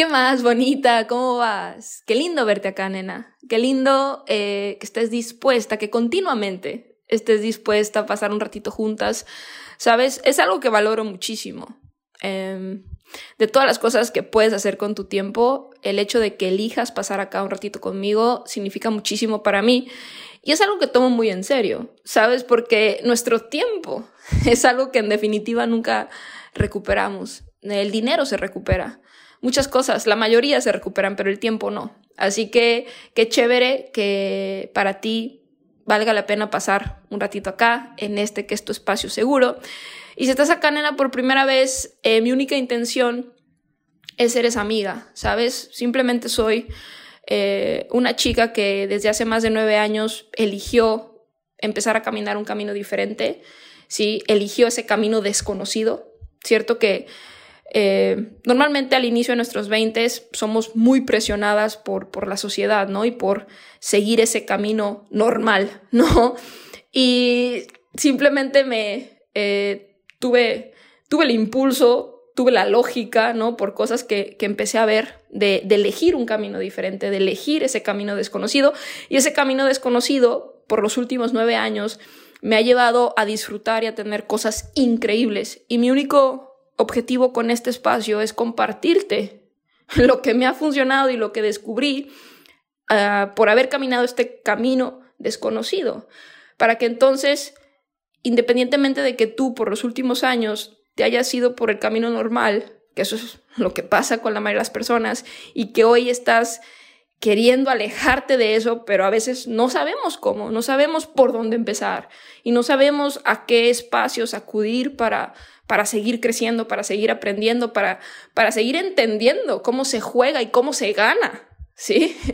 ¿Qué más, bonita? ¿Cómo vas? Qué lindo verte acá, nena. Qué lindo eh, que estés dispuesta, que continuamente estés dispuesta a pasar un ratito juntas. ¿Sabes? Es algo que valoro muchísimo. Em, de todas las cosas que puedes hacer con tu tiempo, el hecho de que elijas pasar acá un ratito conmigo significa muchísimo para mí. Y es algo que tomo muy en serio, ¿sabes? Porque nuestro tiempo es algo que en definitiva nunca recuperamos. El dinero se recupera muchas cosas, la mayoría se recuperan, pero el tiempo no. Así que qué chévere que para ti valga la pena pasar un ratito acá, en este que es tu espacio seguro. Y si estás acá, nena, por primera vez, eh, mi única intención es ser esa amiga, ¿sabes? Simplemente soy eh, una chica que desde hace más de nueve años eligió empezar a caminar un camino diferente, ¿sí? Eligió ese camino desconocido, ¿cierto? Que eh, normalmente al inicio de nuestros 20 somos muy presionadas por, por la sociedad, ¿no? Y por seguir ese camino normal, ¿no? Y simplemente me eh, tuve, tuve el impulso, tuve la lógica, ¿no? Por cosas que, que empecé a ver de, de elegir un camino diferente, de elegir ese camino desconocido. Y ese camino desconocido, por los últimos nueve años, me ha llevado a disfrutar y a tener cosas increíbles. Y mi único objetivo con este espacio es compartirte lo que me ha funcionado y lo que descubrí ah, por haber caminado este camino desconocido, para que entonces, independientemente de que tú por los últimos años te hayas ido por el camino normal, que eso es lo que pasa con la mayoría de las personas, y que hoy estás queriendo alejarte de eso, pero a veces no sabemos cómo, no sabemos por dónde empezar y no sabemos a qué espacios acudir para, para seguir creciendo, para seguir aprendiendo, para, para seguir entendiendo cómo se juega y cómo se gana, ¿sí?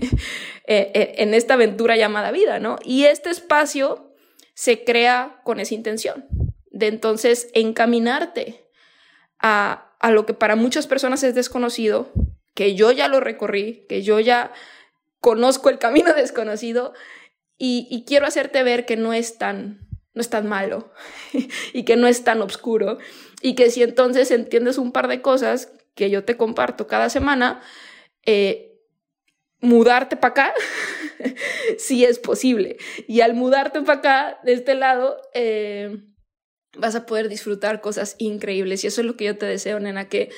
Eh, eh, en esta aventura llamada vida, ¿no? Y este espacio se crea con esa intención de entonces encaminarte a, a lo que para muchas personas es desconocido, que yo ya lo recorrí, que yo ya conozco el camino desconocido y, quiero hacerte ver que no es tan no es tan malo y que no es tan oscuro y que si entonces entiendes un par de cosas que yo te comparto cada semana, eh, mudarte para acá sí es posible. Y al mudarte para acá, de este lado, eh, vas a poder disfrutar cosas increíbles. Y eso es lo que yo te deseo, nena, que,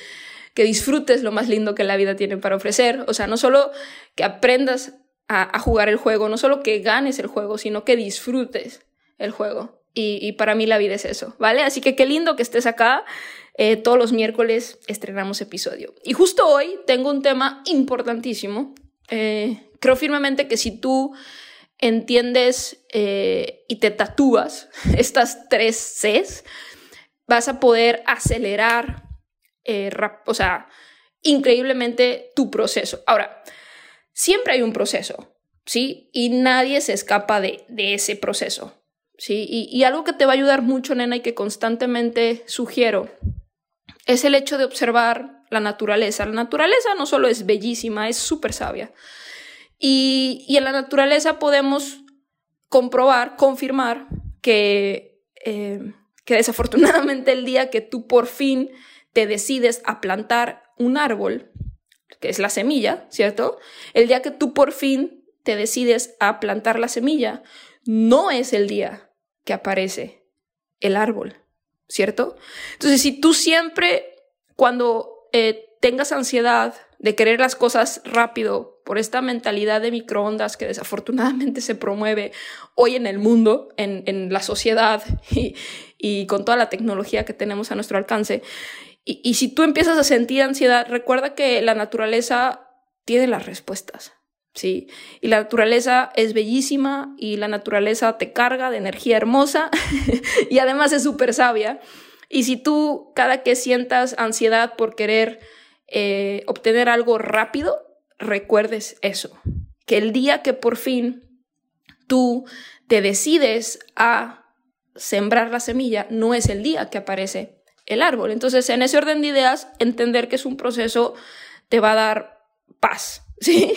que disfrutes lo más lindo que la vida tiene para ofrecer. O sea, no solo que aprendas a, jugar el juego, no solo que ganes el juego, sino que disfrutes el juego. Y, para mí la vida es eso, ¿vale? Así que qué lindo que estés acá. Eh, todos los miércoles estrenamos episodio. Y justo hoy tengo un tema importantísimo. Eh, creo firmemente que si tú entiendes eh, y te tatúas estas tres Cs, vas a poder acelerar, o sea, increíblemente tu proceso. Ahora, siempre hay un proceso, ¿sí? Y nadie se escapa de, de ese proceso. ¿sí? Y, algo que te va a ayudar mucho, nena, y que constantemente sugiero, es el hecho de observar la naturaleza. La naturaleza no solo es bellísima, es súper sabia. Y, en la naturaleza podemos comprobar, confirmar que, eh, que desafortunadamente el día que tú por fin te decides a plantar un árbol, que es la semilla, ¿cierto? El día que tú por fin te decides a plantar la semilla, no es el día que aparece el árbol, ¿cierto? Entonces, si tú siempre, cuando eh, tengas ansiedad de querer las cosas rápido, por esta mentalidad de microondas que desafortunadamente se promueve hoy en el mundo, en, la sociedad y, con toda la tecnología que tenemos a nuestro alcance. Y, si tú empiezas a sentir ansiedad, recuerda que la naturaleza tiene las respuestas. Sí, y la naturaleza es bellísima y la naturaleza te carga de energía hermosa y además es súper sabia. Y si tú cada que sientas ansiedad por querer eh, obtener algo rápido, recuerdes eso, que el día que por fin tú te decides a sembrar la semilla, no es el día que aparece el árbol. Entonces, en ese orden de ideas, entender que es un proceso te va a dar paz, ¿sí?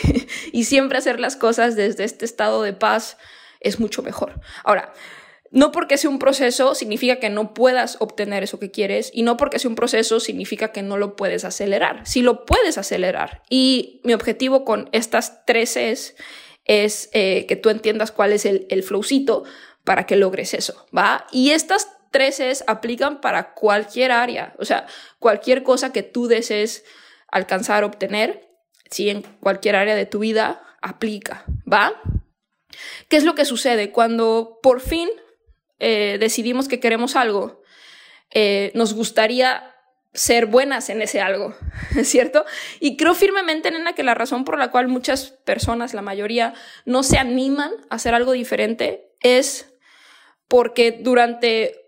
y siempre hacer las cosas desde este estado de paz es mucho mejor. Ahora, no porque sea un proceso significa que no puedas obtener eso que quieres y no porque sea un proceso significa que no lo puedes acelerar. Si lo puedes acelerar. Y mi objetivo con estas tres es, es eh, que tú entiendas cuál es el, el flowcito para que logres eso, ¿va? Y estas tres es aplican para cualquier área, o sea, cualquier cosa que tú desees alcanzar, obtener, si en cualquier área de tu vida aplica, ¿va? ¿Qué es lo que sucede cuando por fin eh, decidimos que queremos algo? Eh, nos gustaría ser buenas en ese algo, ¿cierto? Y creo firmemente, nena, que la razón por la cual muchas personas, la mayoría, no se animan a hacer algo diferente es porque durante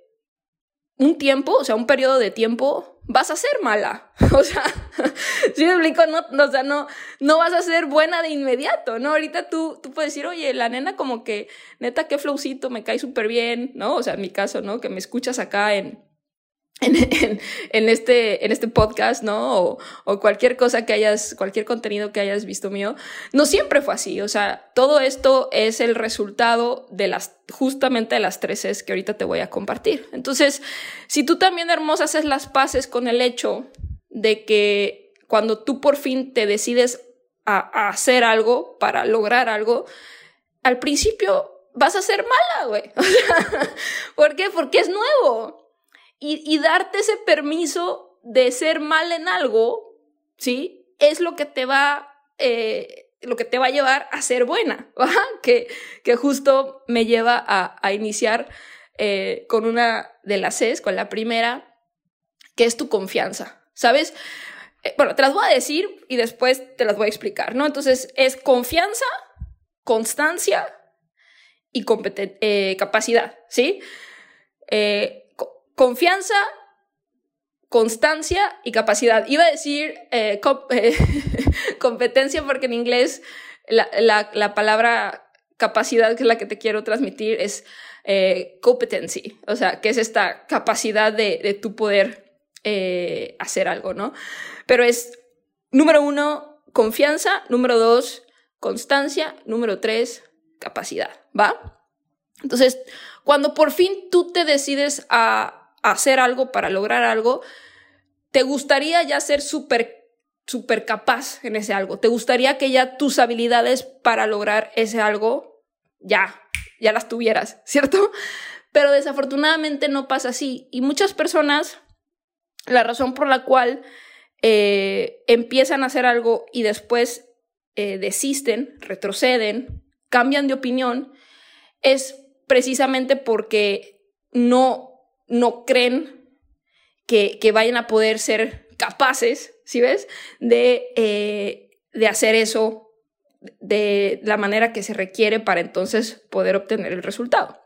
un tiempo, o sea, un periodo de tiempo, vas a ser mala. O sea, si me explico, no, o sea, no, no vas a ser buena de inmediato, ¿no? Ahorita tú, tú puedes decir, oye, la nena como que, neta, qué flowcito, me cae súper bien, ¿no? O sea, en mi caso, ¿no? Que me escuchas acá en, en, en, este, en este podcast, ¿no? O, o, cualquier cosa que hayas, cualquier contenido que hayas visto mío. No siempre fue así. O sea, todo esto es el resultado de las, justamente de las tres es que ahorita te voy a compartir. Entonces, si tú también, hermosa, haces las paces con el hecho de que cuando tú por fin te decides a, a hacer algo para lograr algo, al principio vas a ser mala, güey. ¿Por qué? Porque es nuevo y, darte ese permiso de ser mal en algo, ¿sí? Es lo que te va, eh, lo que te va a llevar a ser buena, Que, que justo me lleva a, iniciar eh, con una de las Cs, con la primera, que es tu confianza, ¿sabes? Eh, bueno, te las voy a decir y después te las voy a explicar, ¿no? Entonces, es confianza, constancia y capacidad, ¿sí? Confianza, constancia y capacidad. Iba a decir eh, eh, competencia porque en inglés la, palabra capacidad, que es la que te quiero transmitir, es eh, competency, o sea, que es esta capacidad de, de tu poder hacer algo, ¿no? Pero es, número uno, confianza, número dos, constancia, número tres, capacidad, ¿va? Entonces, cuando por fin tú te decides a hacer algo para lograr algo, te gustaría ya ser súper súper capaz en ese algo. Te gustaría que ya tus habilidades para lograr ese algo ya, ya las tuvieras, ¿cierto? Pero desafortunadamente no pasa así. Y muchas personas, la razón por la cual eh, empiezan a hacer algo y después eh, desisten, retroceden, cambian de opinión, es precisamente porque no no creen que, vayan a poder ser capaces, ¿sí ves? De, eh, de hacer eso de la manera que se requiere para entonces poder obtener el resultado.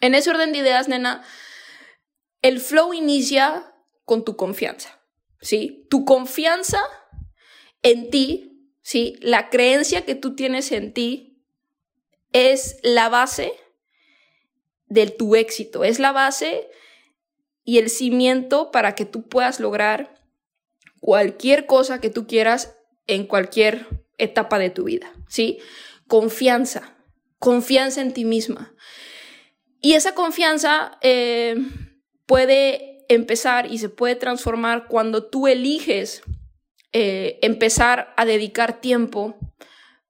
En ese orden de ideas, nena, el flow inicia con tu confianza, ¿sí? Tu confianza en ti, ¿sí? La creencia que tú tienes en ti es la base de tu éxito, es la base y el cimiento para que tú puedas lograr cualquier cosa que tú quieras en cualquier etapa de tu vida, ¿sí? Confianza, confianza en ti misma. Y esa confianza eh, puede empezar y se puede transformar cuando tú eliges eh, empezar a dedicar tiempo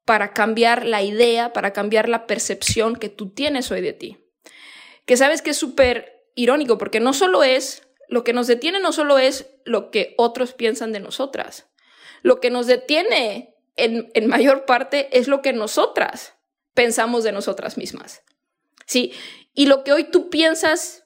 para cambiar la idea, para cambiar la percepción que tú tienes hoy de ti. Que sabes que es súper irónico, porque no solo es, lo que nos detiene no solo es lo que otros piensan de nosotras, lo que nos detiene en, en mayor parte es lo que nosotras pensamos de nosotras mismas. Sí, y lo que hoy tú piensas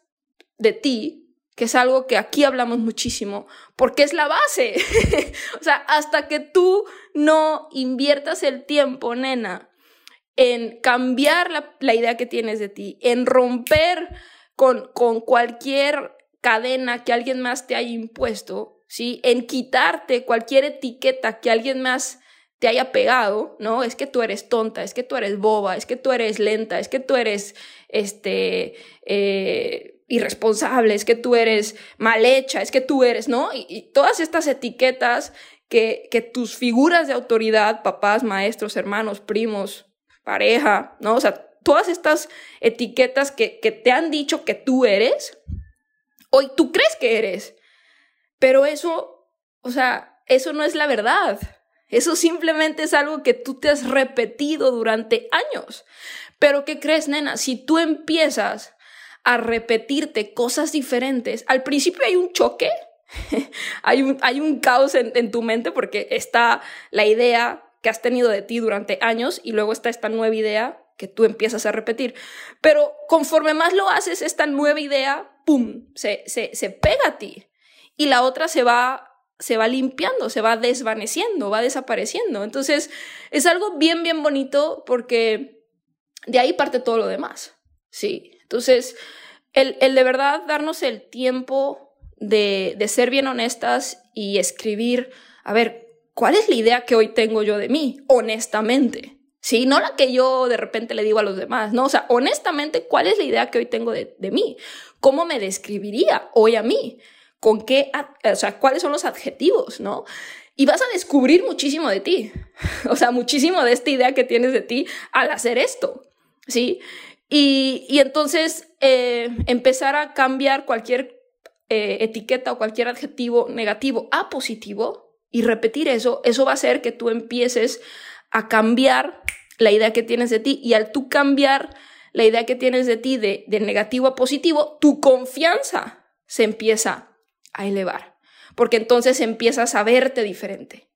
de ti, que es algo que aquí hablamos muchísimo, porque es la base. o sea, hasta que tú no inviertas el tiempo, nena, en cambiar la, idea que tienes de ti, en romper con, cualquier cadena que alguien más te haya impuesto, ¿sí? En quitarte cualquier etiqueta que alguien más te haya pegado, ¿no? Es que tú eres tonta, es que tú eres boba, es que tú eres lenta, es que tú eres, este, eh, irresponsable, es que tú eres mal hecha, es que tú eres, ¿no? Y, todas estas etiquetas que, que tus figuras de autoridad, papás, maestros, hermanos, primos, pareja, ¿no? O sea, todas estas etiquetas que, que te han dicho que tú eres, hoy tú crees que eres, pero eso, o sea, eso no es la verdad. Eso simplemente es algo que tú te has repetido durante años. Pero ¿qué crees, nena? Si tú empiezas a repetirte cosas diferentes, al principio hay un choque, hay, un, hay un caos en, en tu mente porque está la idea que has tenido de ti durante años y luego está esta nueva idea que tú empiezas a repetir. Pero conforme más lo haces, esta nueva idea, ¡pum!, se, se, se pega a ti. Y la otra se va se va limpiando, se va desvaneciendo, va desapareciendo. Entonces, es algo bien, bien bonito porque de ahí parte todo lo demás. Sí. Entonces, el, el de verdad darnos el tiempo de, de ser bien honestas y escribir, a ver, ¿cuál es la idea que hoy tengo yo de mí? Honestamente. Sí, no la que yo de repente le digo a los demás, no, o sea, honestamente, ¿cuál es la idea que hoy tengo de, mí? ¿Cómo me describiría hoy a mí? con qué, o sea, cuáles son los adjetivos, ¿no? Y vas a descubrir muchísimo de ti, o sea, muchísimo de esta idea que tienes de ti al hacer esto, ¿sí? Y, y entonces eh, empezar a cambiar cualquier eh, etiqueta o cualquier adjetivo negativo a positivo y repetir eso, eso va a hacer que tú empieces a cambiar la idea que tienes de ti y al tú cambiar la idea que tienes de ti de, de negativo a positivo, tu confianza se empieza a elevar, porque entonces empiezas a verte diferente,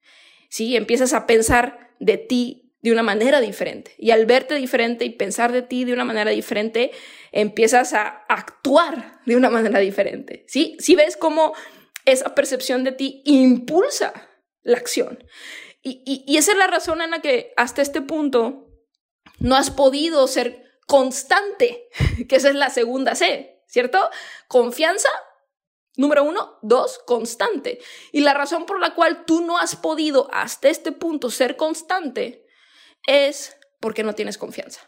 ¿sí? Empiezas a pensar de ti de una manera diferente. Y al verte diferente y pensar de ti de una manera diferente, empiezas a actuar de una manera diferente, ¿sí? Si ves cómo esa percepción de ti impulsa la acción. Y, esa es la razón en la que hasta este punto no has podido ser constante, que esa es la segunda C, ¿cierto? Confianza Número uno, dos, constante. Y la razón por la cual tú no has podido hasta este punto ser constante es porque no tienes confianza.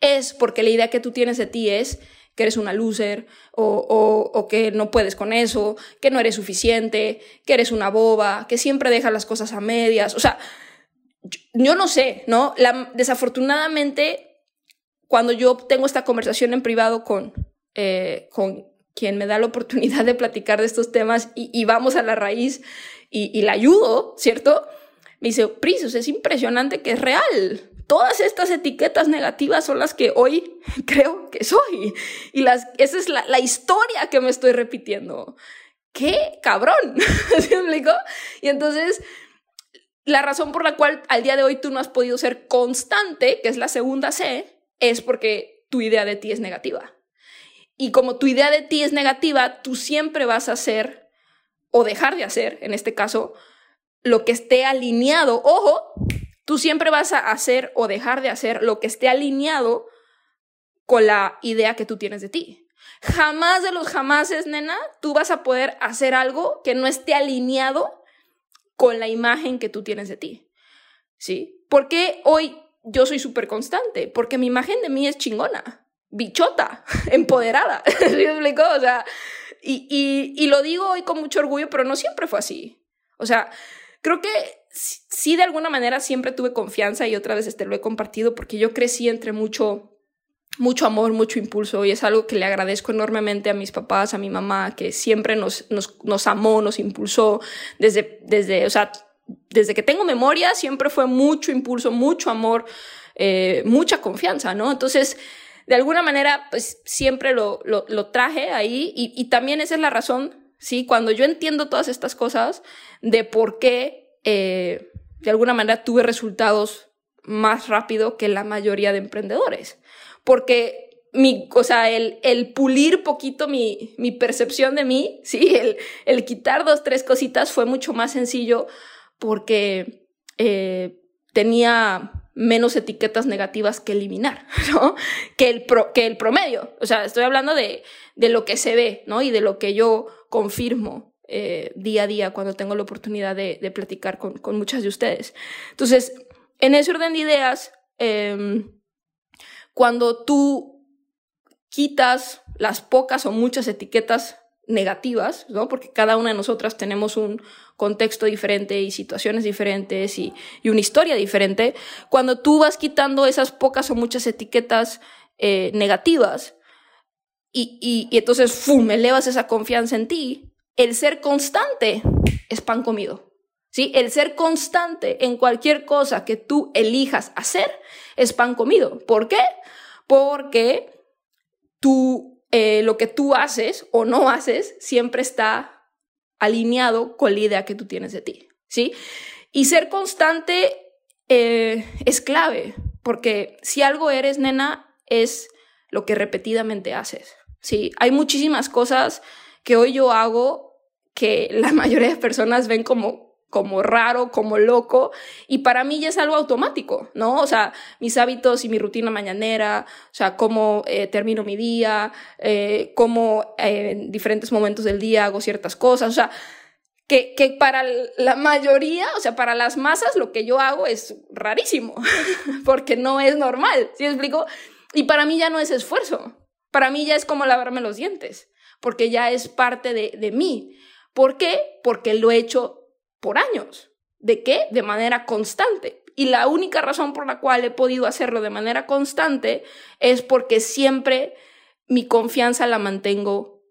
Es porque la idea que tú tienes de ti es que eres una loser o, o, que no puedes con eso, que no eres suficiente, que eres una boba, que siempre dejas las cosas a medias. O sea, yo, no sé, ¿no? La, desafortunadamente, cuando yo tengo esta conversación en privado con, eh, con quien me da la oportunidad de platicar de estos temas y, vamos a la raíz y, la ayudo, ¿cierto? Me dice, Pris, es impresionante que es real. Todas estas etiquetas negativas son las que hoy creo que soy. Y las, esa es la, historia que me estoy repitiendo. ¡Qué cabrón! ¿Se me explicó? Y entonces, la razón por la cual al día de hoy tú no has podido ser constante, que es la segunda C, es porque tu idea de ti es negativa. Y como tu idea de ti es negativa, tú siempre vas a hacer o dejar de hacer, en este caso, lo que esté alineado. Ojo, tú siempre vas a hacer o dejar de hacer lo que esté alineado con la idea que tú tienes de ti. Jamás de los jamases, nena, tú vas a poder hacer algo que no esté alineado con la imagen que tú tienes de ti. ¿Sí? ¿Por qué hoy yo soy súper constante? Porque mi imagen de mí es chingona bichota, empoderada. ¿Sí? O sea, y, y, y, lo digo hoy con mucho orgullo, pero no siempre fue así. O sea, creo que sí de alguna manera siempre tuve confianza y otra vez este lo he compartido porque yo crecí entre mucho mucho amor, mucho impulso y es algo que le agradezco enormemente a mis papás, a mi mamá, que siempre nos, nos, nos amó, nos impulsó desde, desde, o sea, desde que tengo memoria siempre fue mucho impulso, mucho amor, eh, mucha confianza, ¿no? Entonces, de alguna manera, pues siempre lo, lo, lo traje ahí y, y, también esa es la razón, ¿sí? Cuando yo entiendo todas estas cosas de por qué, eh, de alguna manera tuve resultados más rápido que la mayoría de emprendedores. Porque mi, o sea, el, el pulir poquito mi, mi, percepción de mí, sí, el, el, quitar dos, tres cositas fue mucho más sencillo porque eh, tenía menos etiquetas negativas que eliminar, ¿no? Que el, pro, que el promedio. O sea, estoy hablando de, de lo que se ve, ¿no? Y de lo que yo confirmo eh, día a día cuando tengo la oportunidad de, platicar con, muchas de ustedes. Entonces, en ese orden de ideas, eh, cuando tú quitas las pocas o muchas etiquetas negativas, ¿no? Porque cada una de nosotras tenemos un contexto diferente y situaciones diferentes y, y una historia diferente. Cuando tú vas quitando esas pocas o muchas etiquetas eh, negativas y, y, y entonces, ¡fum!, elevas esa confianza en ti, el ser constante es pan comido. ¿Sí? El ser constante en cualquier cosa que tú elijas hacer es pan comido. ¿Por qué? Porque tú, eh, lo que tú haces o no haces siempre está alineado con la idea que tú tienes de ti, ¿sí? Y ser constante eh, es clave, porque si algo eres, nena, es lo que repetidamente haces, ¿sí? Hay muchísimas cosas que hoy yo hago que la mayoría de personas ven como como raro, como loco, y para mí ya es algo automático, ¿no? O sea, mis hábitos y mi rutina mañanera, o sea, cómo eh, termino mi día, eh, cómo eh, en diferentes momentos del día hago ciertas cosas, o sea, que, que para la mayoría, o sea, para las masas lo que yo hago es rarísimo, porque no es normal, ¿sí me explico? Y para mí ya no es esfuerzo, para mí ya es como lavarme los dientes, porque ya es parte de, de mí. ¿Por qué? Porque lo he hecho por años. ¿De qué? De manera constante. Y la única razón por la cual he podido hacerlo de manera constante es porque siempre mi confianza la mantengo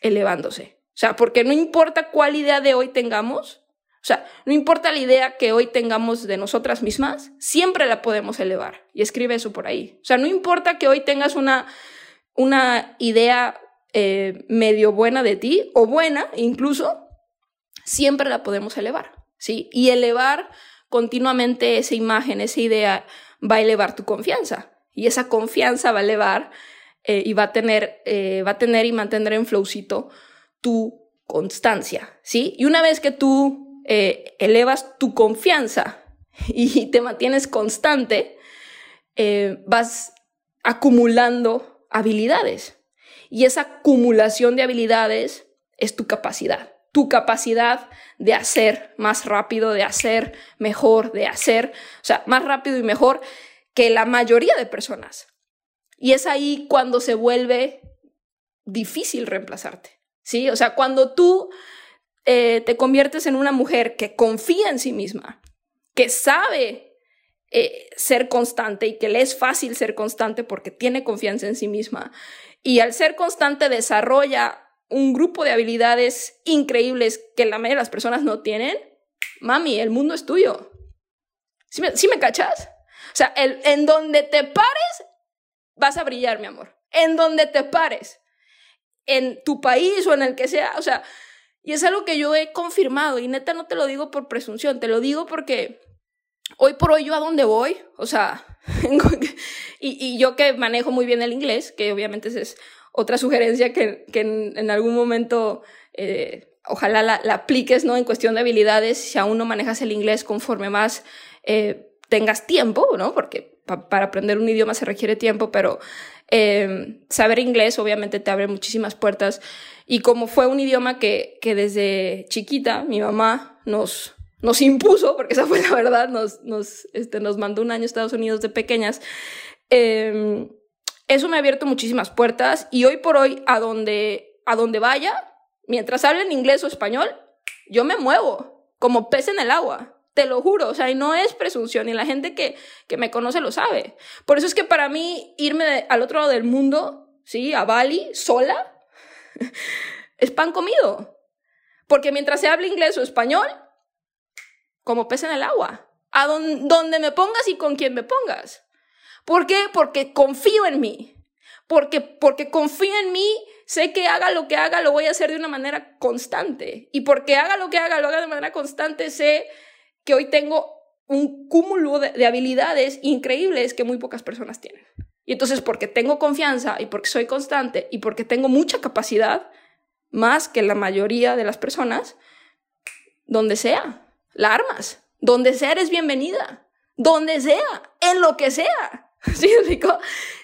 elevándose. O sea, porque no importa cuál idea de hoy tengamos, o sea, no importa la idea que hoy tengamos de nosotras mismas, siempre la podemos elevar. Y escribe eso por ahí. O sea, no importa que hoy tengas una, una idea eh, medio buena de ti, o buena incluso, siempre la podemos elevar, ¿sí? Y elevar continuamente esa imagen, esa idea, va a elevar tu confianza. Y esa confianza va a elevar eh, y va a tener, eh, va a tener y mantener en flowcito tu constancia, ¿sí? Y una vez que tú eh, elevas tu confianza y te mantienes constante, vas acumulando habilidades. Y esa acumulación de habilidades es tu capacidad tu capacidad de hacer más rápido, de hacer mejor, de hacer, o sea, más rápido y mejor que la mayoría de personas. Y es ahí cuando se vuelve difícil reemplazarte, ¿sí? O sea, cuando tú eh, te conviertes en una mujer que confía en sí misma, que sabe eh, ser constante y que le es fácil ser constante porque tiene confianza en sí misma, y al ser constante desarrolla un grupo de habilidades increíbles que la mayoría de las personas no tienen, mami, el mundo es tuyo. ¿Sí me, cachas? O sea, el, en donde te pares, vas a brillar, mi amor. En donde te pares. En tu país o en el que sea. O sea, y es algo que yo he confirmado. Y neta no te lo digo por presunción, te lo digo porque hoy por hoy yo a dónde voy, o sea, y, yo que manejo muy bien el inglés, que obviamente es otra sugerencia que, en, algún momento eh, ojalá la, apliques ¿no? en cuestión de habilidades, si aún no manejas el inglés conforme más eh, tengas tiempo, ¿no? porque para aprender un idioma se requiere tiempo, pero eh, saber inglés obviamente te abre muchísimas puertas. Y como fue un idioma que desde chiquita mi mamá nos, nos impuso, porque esa fue la verdad, nos, nos, este, nos mandó un año a Estados Unidos de pequeñas, eh, eso me ha abierto muchísimas puertas y hoy por hoy, a donde, a donde vaya, mientras hablen inglés o español, yo me muevo como pez en el agua. Te lo juro, o sea, y no es presunción, y la gente que, que me conoce lo sabe. Por eso es que para mí irme al otro lado del mundo, ¿sí? A Bali, sola, es pan comido. Porque mientras se hable inglés o español, como pez en el agua. A donde me pongas y con quien me pongas. ¿Por qué? Porque confío en mí. Porque, porque confío en mí, sé que haga lo que haga, lo voy a hacer de una manera constante. Y porque haga lo que haga, lo haga de manera constante, sé que hoy tengo un cúmulo de, habilidades increíbles que muy pocas personas tienen. Y entonces porque tengo confianza y porque soy constante y porque tengo mucha capacidad, más que la mayoría de las personas, donde sea, la armas, donde sea eres bienvenida, donde sea, en lo que sea.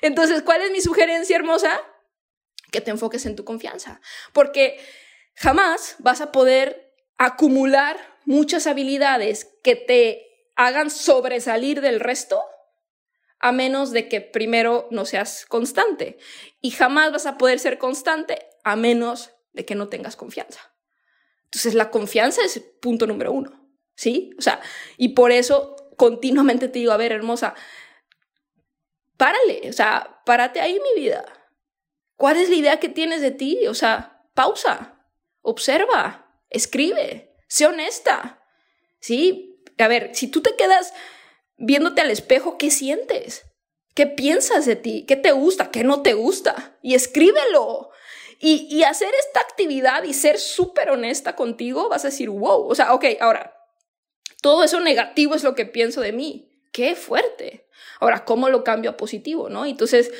Entonces, ¿cuál es mi sugerencia hermosa? Que te enfoques en tu confianza, porque jamás vas a poder acumular muchas habilidades que te hagan sobresalir del resto a menos de que primero no seas constante. Y jamás vas a poder ser constante a menos de que no tengas confianza. Entonces la confianza es punto número uno, ¿sí? O sea, y por eso continuamente te digo, a ver, hermosa, párale, o sea, párate ahí, mi vida. ¿Cuál es la idea que tienes de ti? O sea, pausa, observa, escribe, sé honesta, ¿sí? A ver, si tú te quedas viéndote al espejo, ¿qué sientes? ¿Qué piensas de ti? ¿Qué te gusta? ¿Qué no te gusta? Y escríbelo. Y, hacer esta actividad y ser súper honesta contigo, vas a decir, wow, o sea, ok, ahora, todo eso negativo es lo que pienso de mí. Qué fuerte. Ahora, ¿cómo lo cambio a positivo, no? Entonces,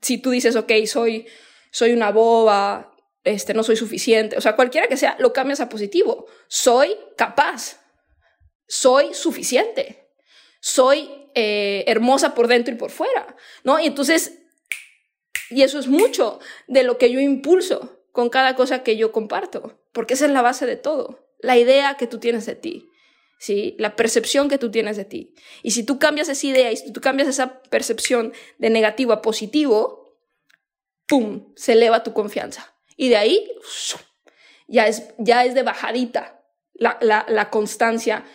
si tú dices, ok, soy, soy una boba, este, no soy suficiente, o sea, cualquiera que sea, lo cambias a positivo. Soy capaz. Soy suficiente. Soy eh, hermosa por dentro y por fuera, ¿no? Y entonces y eso es mucho de lo que yo impulso con cada cosa que yo comparto, porque esa es la base de todo, la idea que tú tienes de ti. ¿Sí? La percepción que tú tienes de ti. Y si tú cambias esa idea y si tú cambias esa percepción de negativo a positivo, ¡pum! Se eleva tu confianza. Y de ahí ya es, ya es de bajadita la, la, la constancia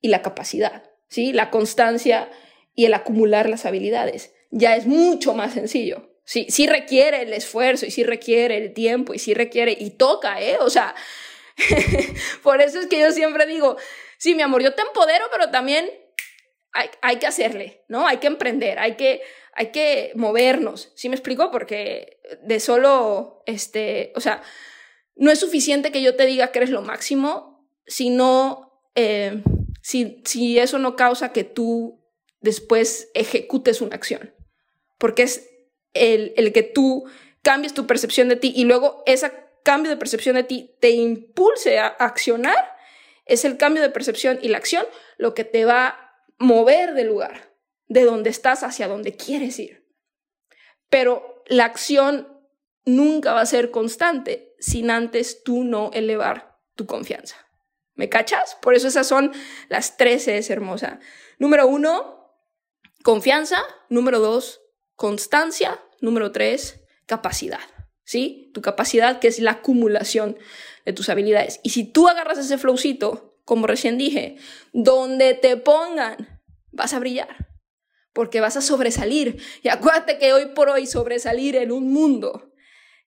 y la capacidad. ¿sí? La constancia y el acumular las habilidades. Ya es mucho más sencillo. Sí, sí requiere el esfuerzo y sí requiere el tiempo y sí requiere y toca, ¿eh? O sea, por eso es que yo siempre digo, sí, mi amor, yo te empodero, pero también hay, que hacerle, ¿no? Hay que emprender, hay que, hay que movernos. ¿Sí me explico? Porque de solo, este, o sea, no es suficiente que yo te diga que eres lo máximo, sino eh, si, si eso no causa que tú después ejecutes una acción. Porque es el, que tú cambies tu percepción de ti y luego ese cambio de percepción de ti te impulse a accionar, es el cambio de percepción y la acción lo que te va a mover del lugar, de donde estás hacia donde quieres ir. Pero la acción nunca va a ser constante sin antes tú no elevar tu confianza. ¿Me cachas? Por eso esas son las tres es hermosa. Número uno, confianza. Número dos, constancia. Número tres, capacidad. ¿Sí? Tu capacidad que es la acumulación de tus habilidades. Y si tú agarras ese flowcito, como recién dije, donde te pongan, vas a brillar. Porque vas a sobresalir. Y acuérdate que hoy por hoy sobresalir en un mundo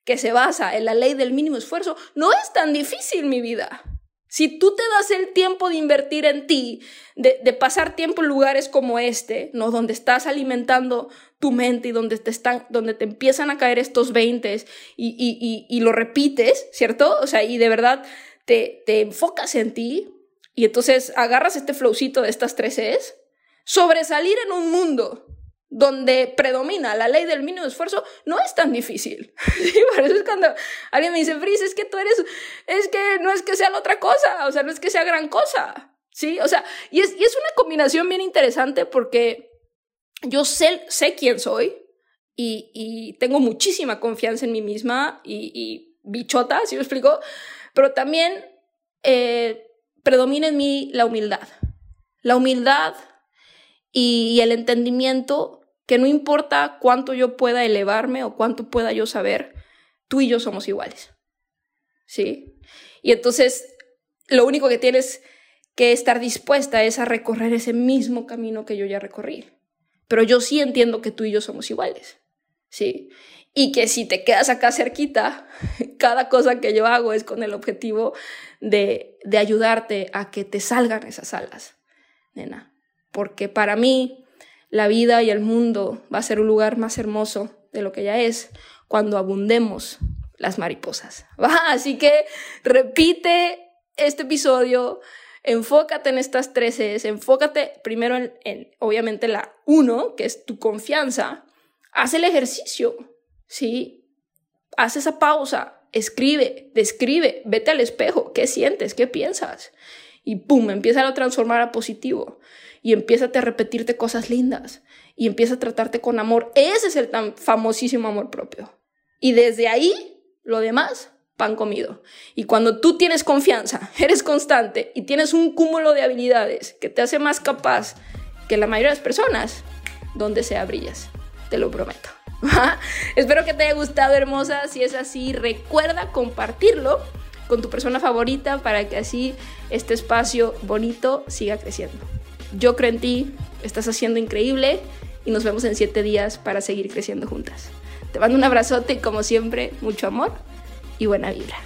que se basa en la ley del mínimo esfuerzo no es tan difícil, mi vida. Si tú te das el tiempo de invertir en ti, de, pasar tiempo en lugares como este, ¿no? Donde estás alimentando tu mente y donde te están, donde te empiezan a caer estos veintes y, y, y, lo repites, ¿cierto? O sea, y de verdad te, te enfocas en ti y entonces agarras este flowcito de estas tres E's, sobresalir en un mundo donde predomina la ley del mínimo esfuerzo, no es tan difícil. Por eso es cuando alguien me dice, Fris, es que tú eres, es que no es que sea la otra cosa, o sea, no es que sea gran cosa, ¿sí? O sea, y es, y es una combinación bien interesante porque yo sé, sé quién soy y, y tengo muchísima confianza en mí misma y, y bichota, si ¿sí lo explico? Pero también eh, predomina en mí la humildad. La humildad y el entendimiento que no importa cuánto yo pueda elevarme o cuánto pueda yo saber, tú y yo somos iguales. ¿Sí? Y entonces lo único que tienes que estar dispuesta es a recorrer ese mismo camino que yo ya recorrí. Pero yo sí entiendo que tú y yo somos iguales. ¿Sí? Y que si te quedas acá cerquita, cada cosa que yo hago es con el objetivo de, de ayudarte a que te salgan esas alas, nena. Porque para mí la vida y el mundo va a ser un lugar más hermoso de lo que ya es cuando abundemos las mariposas. Así que repite este episodio, enfócate en estas tres E's, enfócate primero en, en obviamente la uno, que es tu confianza, haz el ejercicio, ¿sí? Haz esa pausa, escribe, describe, vete al espejo, ¿qué sientes? ¿Qué piensas? Y pum, empieza a transformar a positivo y empieza a repetirte cosas lindas y empieza a tratarte con amor. Ese es el tan famosísimo amor propio. Y desde ahí, lo demás, pan comido. Y cuando tú tienes confianza, eres constante y tienes un cúmulo de habilidades que te hace más capaz que la mayoría de las personas, donde sea brillas. Te lo prometo. Espero que te haya gustado, hermosa. Si es así, recuerda compartirlo con tu persona favorita para que así este espacio bonito siga creciendo. Yo creo en ti, estás haciendo increíble y nos vemos en siete días para seguir creciendo juntas. Te mando un abrazote como siempre, mucho amor y buena vibra.